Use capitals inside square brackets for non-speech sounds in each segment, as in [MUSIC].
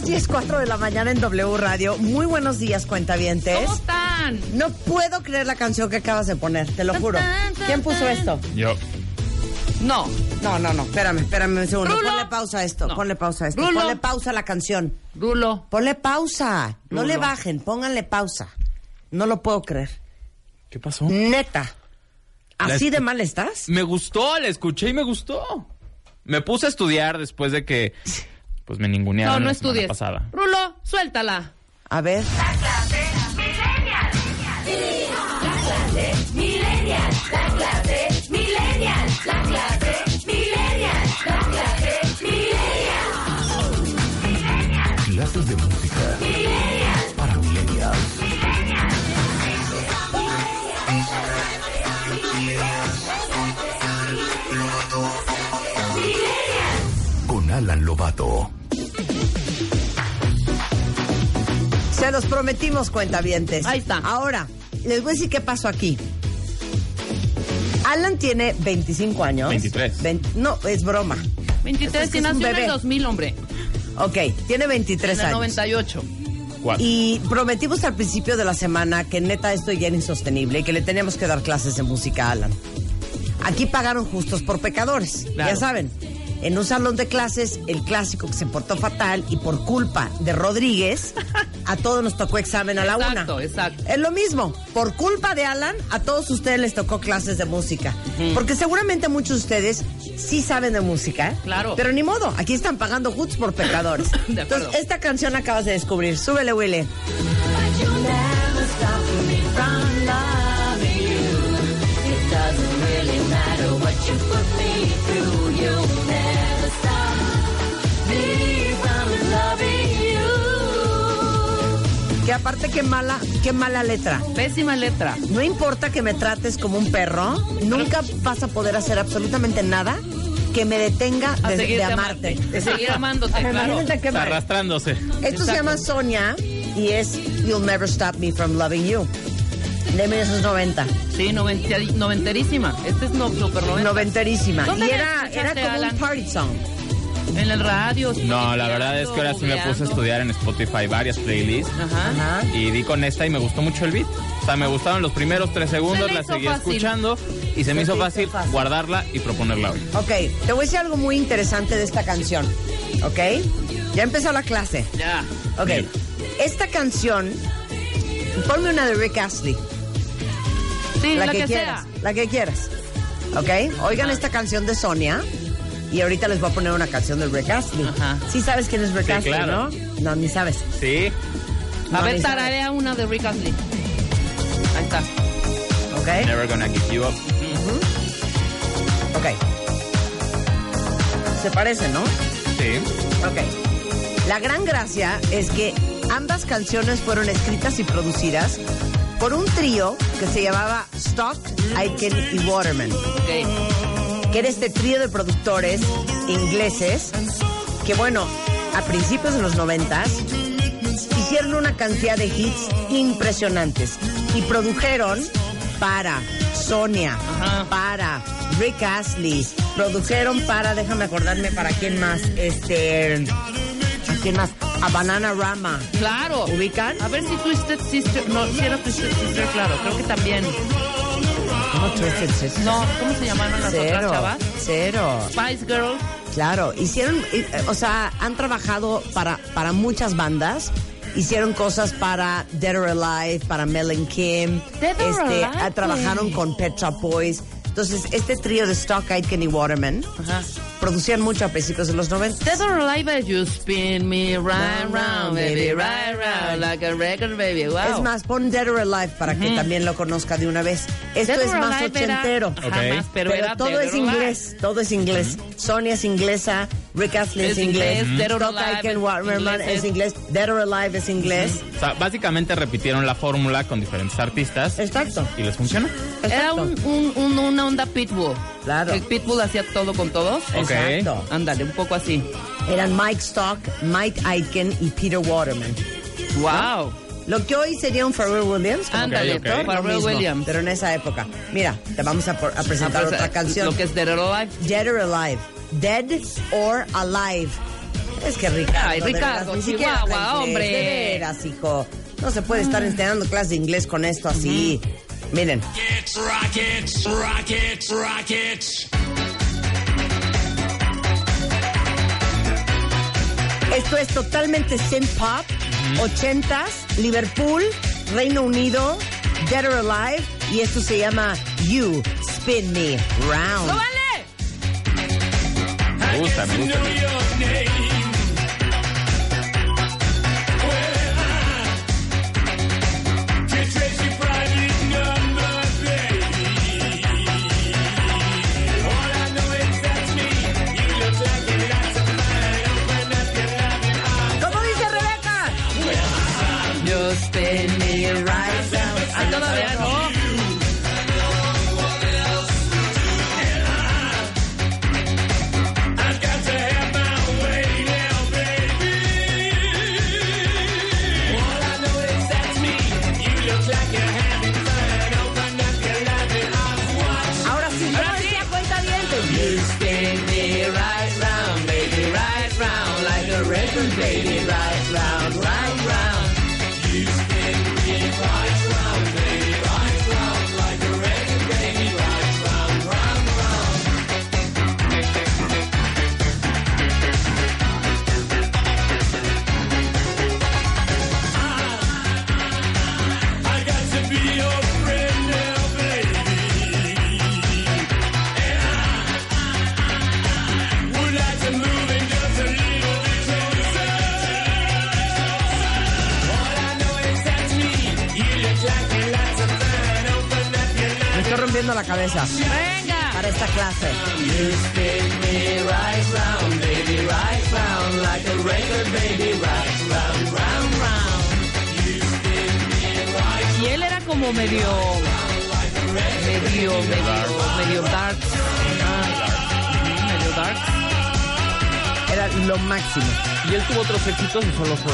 Las 10.04 de la mañana en W Radio. Muy buenos días, cuentavientes. ¿Cómo están? No puedo creer la canción que acabas de poner, te lo juro. ¿Quién puso esto? Yo. No. No, no, no, espérame, espérame un segundo. Rulo. Ponle pausa a esto, No. ponle pausa a esto. Rulo. Ponle pausa a la canción. Rulo. Ponle pausa. No le bajen, pónganle pausa. No lo puedo creer. ¿Qué pasó? Neta. ¿Así de mal estás? Me gustó, la escuché y me gustó. Me puse a estudiar después de que [LAUGHS] pues me ningunearon No, no la semana estudies. pasada. Rulo, suéltala. A ver. Clases de música. Para millennials. Con Alan Lobato. Se los prometimos, cuentavientes. Ahí está. Ahora, les voy a decir qué pasó aquí. Alan tiene 25 años. 23. Vein- no, es broma. 23 Es que nació en el 2000, hombre. Ok, tiene 23 En el años. 98. Cuatro. Y prometimos al principio de la semana que neta esto ya era insostenible y que le teníamos que dar clases de música a Alan. Aquí pagaron justos por pecadores, Claro. ya saben. En un salón de clases, el clásico que se portó fatal y por culpa de Rodríguez, a todos nos tocó examen a la Exacto, una. exacto. Es lo mismo, por culpa de Alan, a todos ustedes les tocó clases de música. Porque seguramente muchos de ustedes sí saben de música. Claro. Pero ni modo, aquí están pagando justos por pecadores. [LAUGHS] De acuerdo. Entonces, esta canción la acabas de descubrir. Súbele, Willy. Que aparte qué mala, qué mala letra. Pésima letra. No importa que me trates como un perro, nunca vas a poder hacer absolutamente nada que me detenga A de, de amarte. amarte, de seguir amándote, claro. arrastrándose. Esto se Exacto. llama Sonia y es You'll Never Stop Me From Loving You. De 1990. Sí, noventa- noventerísima. Este es no, super noventa. Noventerísima. ¿Dónde Y era, era como Alan? un party song. En el radio. No, la verdad es que ahora sí me puse a estudiar en Spotify varias playlists Ajá. Ajá. y di con esta y me gustó mucho el beat. O sea, me gustaron los primeros tres segundos, la hizo seguí fácil. escuchando y se me Se hizo fácil, fácil. guardarla y proponerla hoy. Ok, te voy a decir algo muy interesante de esta canción. ¿Ok? Ya empezó la clase. Ya. Ok. Esta canción, ponme una de Rick Astley. Sí, la, la, que, que, quieras. sea. La que quieras. ¿Ok? Oigan esta canción de Sonia. Y ahorita les voy a poner una canción de Rick Astley. Ajá. Sí sabes quién es Rick Sí, Astley, claro. ¿no? No, ni sabes. Sí, A No, ver, ni sabes. tararea una de Rick Astley. Ahí está. ¿Ok? Never Gonna Give You Up. Ok. Se parecen, ¿no? Sí. Ok. La gran gracia es que ambas canciones fueron escritas y producidas por un trío que se llamaba Stock, Aiken y Waterman, Ok. Que era este trío de productores ingleses que, bueno, a principios de los noventas hicieron una cantidad de hits impresionantes y produjeron para Sonia, Ajá. para Rick Astley, produjeron para, déjame acordarme para quién más, este, ¿a quién más? A Banana Rama. Claro. ¿Ubican? A ver si Twisted Sister. No, si era Twisted Sister, claro. Creo que también. No, ¿cómo se llamaron las Cero, otras chavas? cero. Spice Girl. Claro, hicieron, eh, o sea, han trabajado para, para muchas bandas. Hicieron cosas para Dead or Alive, para Mel and Kim. Dead or este, Alive, ah, trabajaron güey. con Pet Shop Boys. Entonces, este trío de Stock Aitken y Waterman Ajá. Producían mucho a principios de los 90. Dead or Alive, you spin me right Round, round, baby, right round, like a record, baby. Wow. Es más, pon Dead or Alive para que también lo conozca de una vez. Esto Dead es más ochentero. Ajá, Ok. más, pero, Pero, era todo Dead es inglés, todo es inglés. Sonia es inglesa, Rick Astley es, Es inglés, Dead or Alive es Waterman es inglés. Dead or Alive es inglés. O sea, básicamente repitieron la fórmula con diferentes artistas Exacto. y les funciona. Era Exacto. un, un, un- una onda Pitbull. Claro. Pitbull hacía todo con todos. Exacto. Ándale, un poco así. Eran Mike Stock, Mike Aitken y Peter Waterman. Wow. Lo que hoy sería un Pharrell Williams. Ándale, ok. productor, lo Pharrell mismo, Williams. Pero en esa época. Mira, te vamos a, por- a presentar Ah, pues, otra canción. Lo que es Dead or Alive. Dead or Alive. Dead or Alive. Es que Ricardo. Ay, Ricardo, ni siquiera Chihuahua, hombre. De veras, hijo. No se puede estar enseñando clases de inglés con esto así. Miren. Rockets, rockets, rockets. Esto es totalmente synth pop, 80s, Liverpool, Reino Unido, Dead or Alive, y esto se llama You Spin Me Round. ¡No vale! Me gusta, me gusta. Baby, right round, rompiendo la cabeza Venga. para esta clase. Y él era como medio, medio, medio, medio dark. Ah, medio dark. Era lo máximo. Y él tuvo otros éxitos y solo fue.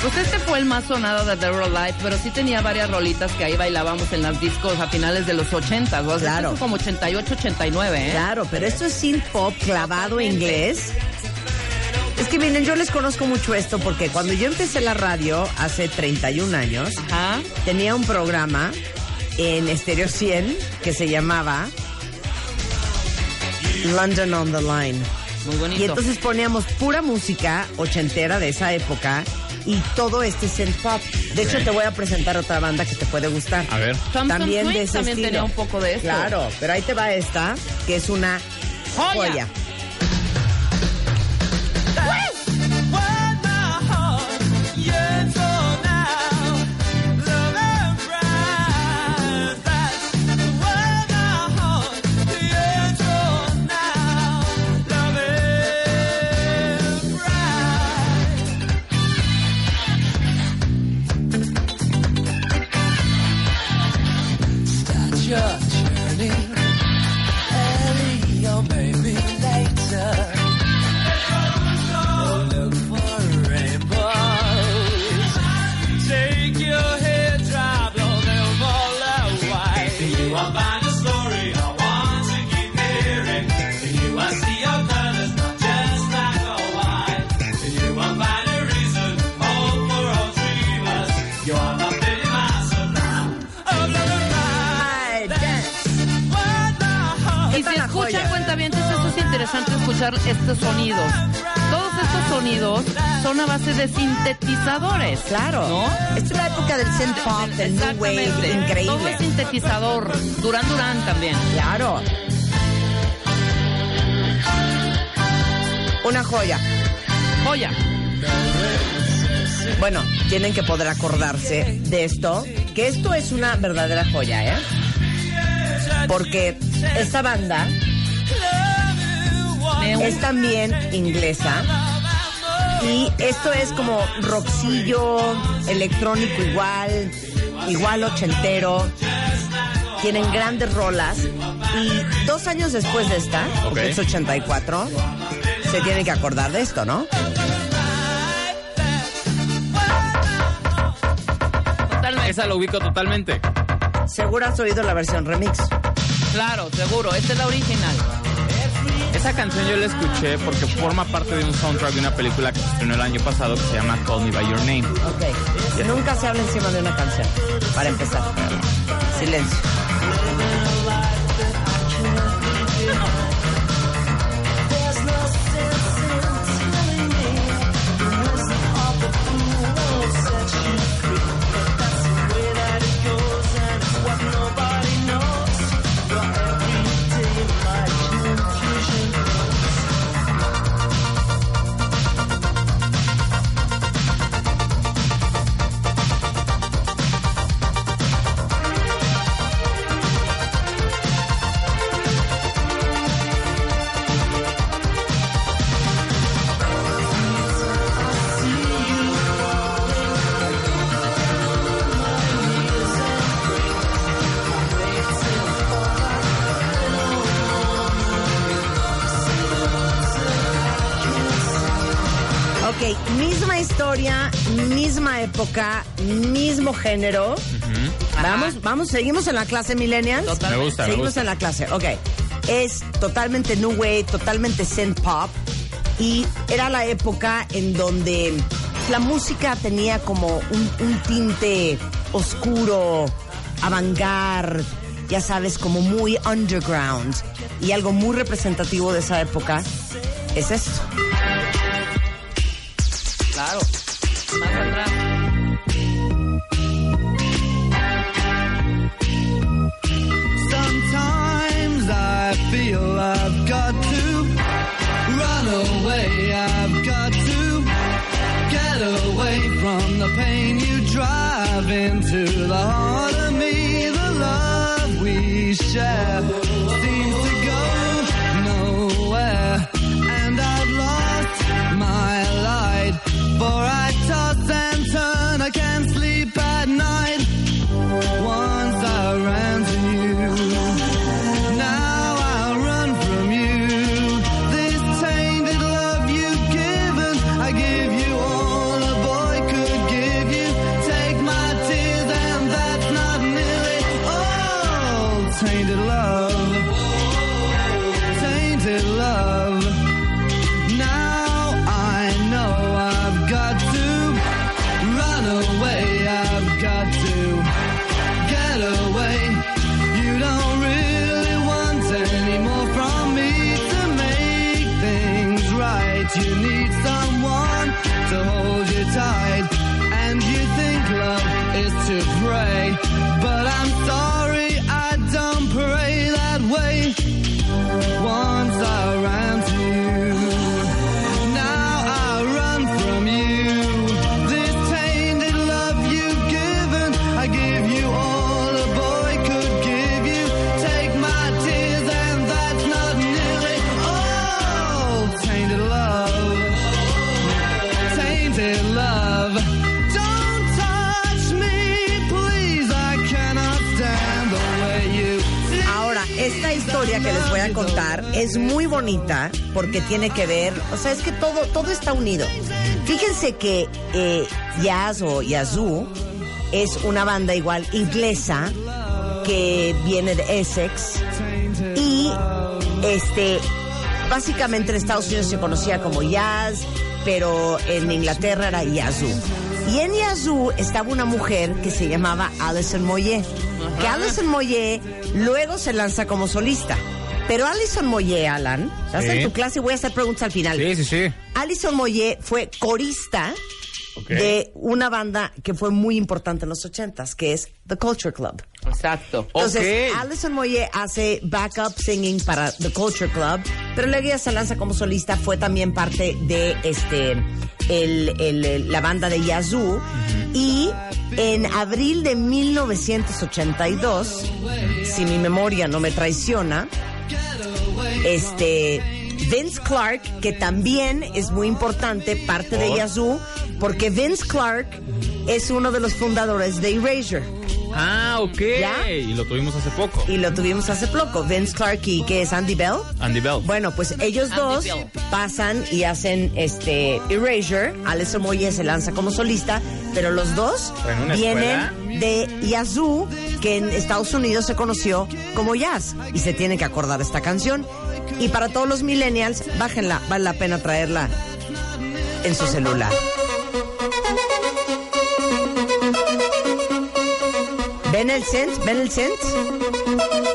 Pues este fue el más sonado de The Real Life, pero sí tenía varias rolitas que ahí bailábamos en las discos a finales de los 80. O sea, Claro. esto fue como 88, 89, ¿eh? Claro, pero esto es synth pop clavado inglés. Es que miren, yo les conozco mucho esto porque cuando yo empecé la radio hace 31 años, Ajá. tenía un programa en Stereo 100 que se llamaba London on the Line. Muy bonito. Y entonces poníamos pura música ochentera de esa época y todo este synth pop. De hecho, te voy a presentar otra banda que te puede gustar. A ver. Thompson También de ese también estilo. tenía un poco de esto. Claro, pero ahí te va esta, que es una Joya. joya. Escuchar estos sonidos. Todos estos sonidos son a base de sintetizadores. Claro. ¿No? Esta es la época del synth pop, del new wave, increíble. Todo es sintetizador. Durán Durán también. Claro. Una joya. Joya. Bueno, tienen que poder acordarse de esto, que esto es una verdadera joya, ¿eh? Porque esta banda es también inglesa y esto es como rockcillo, electrónico igual, igual ochentero. Tienen grandes rolas y dos años después de esta, porque Ok. es 84, se tienen que acordar de esto, ¿no? Totalmente. Esa lo ubico totalmente. Seguro has oído la versión remix. Claro, seguro. Esta es la original. Esa canción yo la escuché porque forma parte de un soundtrack de una película que se estrenó el año pasado que se llama Call Me By Your Name. Ok. Nunca se habla encima de una canción. Para empezar. Silencio. Género. Vamos, vamos, seguimos en la clase millennials. Me gusta, me Seguimos gusta. en la clase, ok. Es totalmente new wave, totalmente synth pop. Y era la época en donde la música tenía como un, un tinte oscuro, avant-garde, ya sabes, como muy underground. Y algo muy representativo de esa época es esto. Claro. Más atrás. Feel I've got to run away. I've got to get away from the pain you drive into the heart You don't really want any more from me to make things right. You need someone to hold you tight. And you think love is to pray. Que les voy a contar es muy bonita porque tiene que ver, o sea, es que todo, todo está unido. Fíjense que eh, Jazz o Yazoo es una banda igual inglesa que viene de Essex y este básicamente en Estados Unidos se conocía como Jazz, pero en Inglaterra era Yazoo. Y en Yazoo estaba una mujer que se llamaba Alison Que Alison Moyet luego se lanza como solista. Pero Alison Moye, Alan, estás Sí. en tu clase y voy a hacer preguntas al final. Sí, sí, sí. Alison Moye fue corista de una banda que fue muy importante en los ochentas, que es The Culture Club. Exacto. Entonces, Ok. Alison Moye hace backup singing para The Culture Club, pero luego ella se lanza como solista, fue también parte de este el- el- el- la banda de Yazoo. Y en abril de 1982, si mi memoria no me traiciona, este Vince Clark, que también es muy importante, parte de. Yazoo, porque Vince Clark es uno de los fundadores de Erasure. Ah, ok. ¿Ya? Y lo tuvimos hace poco. Y lo tuvimos hace poco. Vince Clark y que es Andy Bell. Andy Bell. Bueno, pues ellos Andy dos Bell. pasan y hacen este Erasure. Alison Moye se lanza como solista, pero los dos ¿En una vienen escuela? de Yazoo, que en Estados Unidos se conoció como jazz. Y se tienen que acordar de esta canción. Y para todos los millennials, bájenla, vale la pena traerla en su celular. Ven el sents? Ben el sents?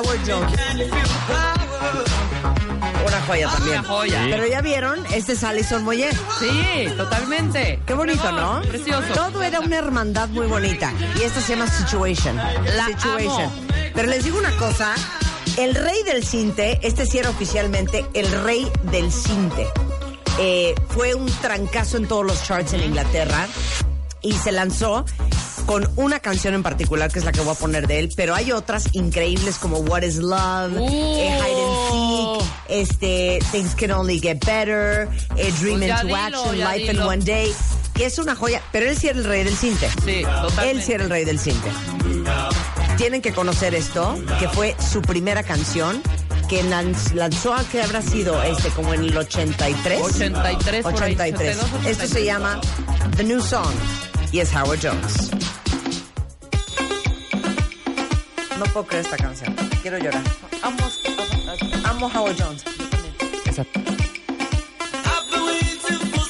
Howard Jones. Una joya también. Una joya. Pero ya vieron, este es Alison Moye. Sí, totalmente. Qué bonito, ¿no? Precioso. Todo era una hermandad muy bonita. Y esta se llama Situation. La Situation. amo. Pero les digo una cosa. El rey del cinte, este sí era oficialmente el rey del cinte. Eh, fue un trancazo en todos los charts en Inglaterra. Y se lanzó con una canción en particular, que es la que voy a poner de él. Pero hay otras increíbles como What is Love, eh, Hide and Seek, este, Things Can Only Get Better, eh, Dream Pues into dilo, Action, Life in. One Day, que es una joya, pero él sí era el rey del cinte. Sí, totalmente. Él sí era el rey del cinte. Tienen que conocer esto, que fue su primera canción, que lanz- lanzó, que habrá sido? Este, como en el 83. 83, por ahí, 83. 82, Esto se llama The New Song y es Howard Jones. Puedo creer esta canción. Quiero llorar. Amo, amo Howard Jones. I've been waiting for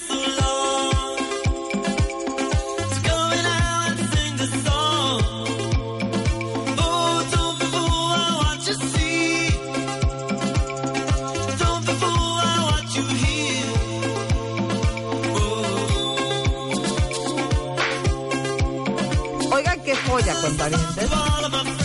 so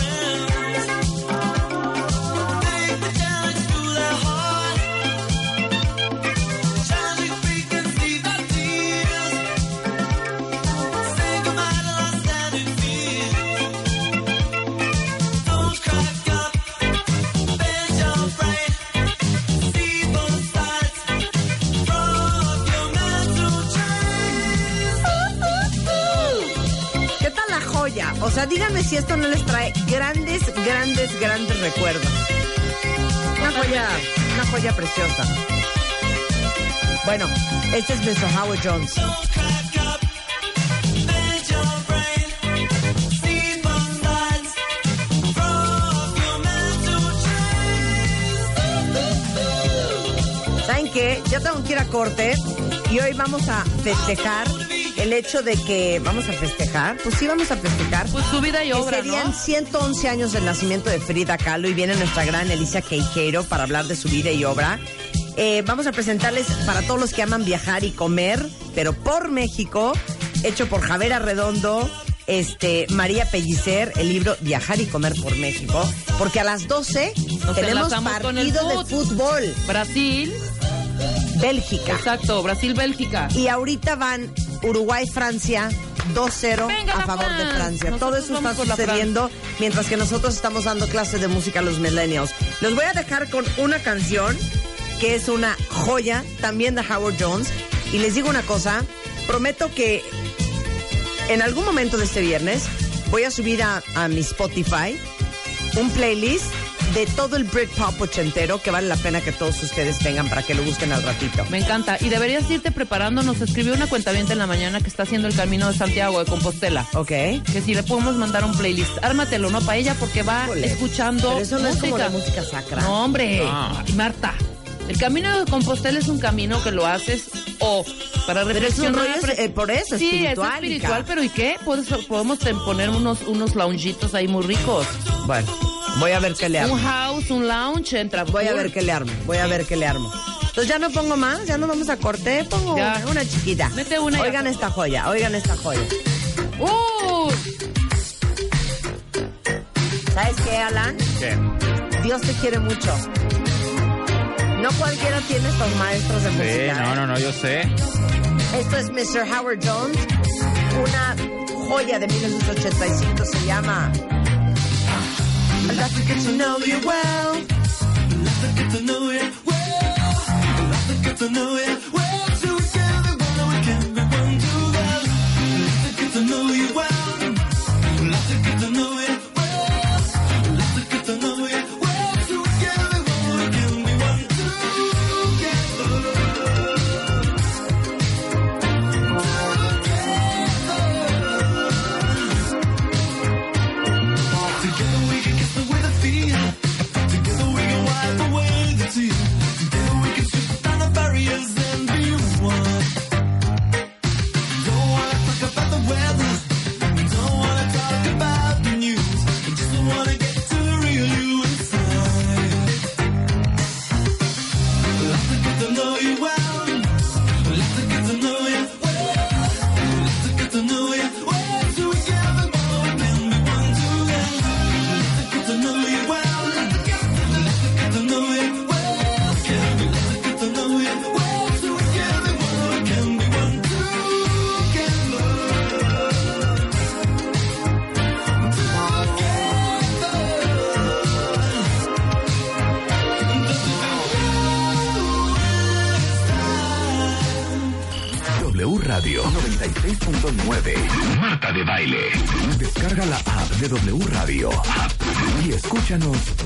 sea, díganme si esto no les trae grandes, grandes, grandes recuerdos. Una joya, una joya preciosa. Bueno, este es Mr. Howard Jones. ¿Saben qué? Ya tengo que ir a corte y hoy vamos a festejar el hecho de que vamos a festejar. Pues sí, vamos a festejar. Pues su vida y que obra, serían ¿no? 111 años del nacimiento de Frida Kahlo y viene nuestra gran Alicia Queijeiro para hablar de su vida y obra. Eh, vamos a presentarles para todos los que aman viajar y comer, pero por México, hecho por Javera Redondo, este, María Pellicer el libro Viajar y Comer por México, porque a las 12 Nos tenemos partido de fútbol. Brasil. Bélgica. Exacto, Brasil-Bélgica. Y ahorita van Uruguay-Francia 2-0 Venga, a favor de Fran. Francia. Todo Nosotros eso está sucediendo mientras que nosotros estamos dando clases de música a los millennials. Los voy a dejar con una canción que es una joya también de Howard Jones. Y les digo una cosa, prometo que en algún momento de este viernes voy a subir a, a mi Spotify un playlist de todo el Britpop ochentero que vale la pena que todos ustedes tengan para que lo busquen al ratito. Me encanta. Y deberías irte preparando. Nos escribió una cuenta en la mañana que está haciendo el camino de Santiago de Compostela. Ok. Que si le podemos mandar un playlist. Ármatelo, ¿no? Para ella, porque va escuchando. Pero eso no es música. como la música sacra. No, hombre. Ah. Marta. El camino de Compostela es un camino que lo haces o para Pero es un reflexionar. rollo, eh, por eso, sí, espiritual, es espiritual, hija. pero ¿y qué? Podemos, podemos te- poner unos, unos loungitos ahí muy ricos. Bueno, voy a ver qué le Un armo. house, un lounge, entra. Voy a ver qué le armo. Voy a ver qué le armo. Entonces ya no pongo más, ya no vamos a corte, pongo Ya. una, chiquita. Mete una y Oigan ya. esta joya, oigan esta joya. ¡Uh! ¿Sabes qué, Alan? ¿Qué? Dios te quiere mucho. No cualquiera tiene estos maestros de Sí, música. no, ¿eh? no, no, yo sé. Esto es Mr. Howard Jones, una joya de 1985, se llama I'd like to get to know you well. Get to know you well. Love to get to know you escúchanos.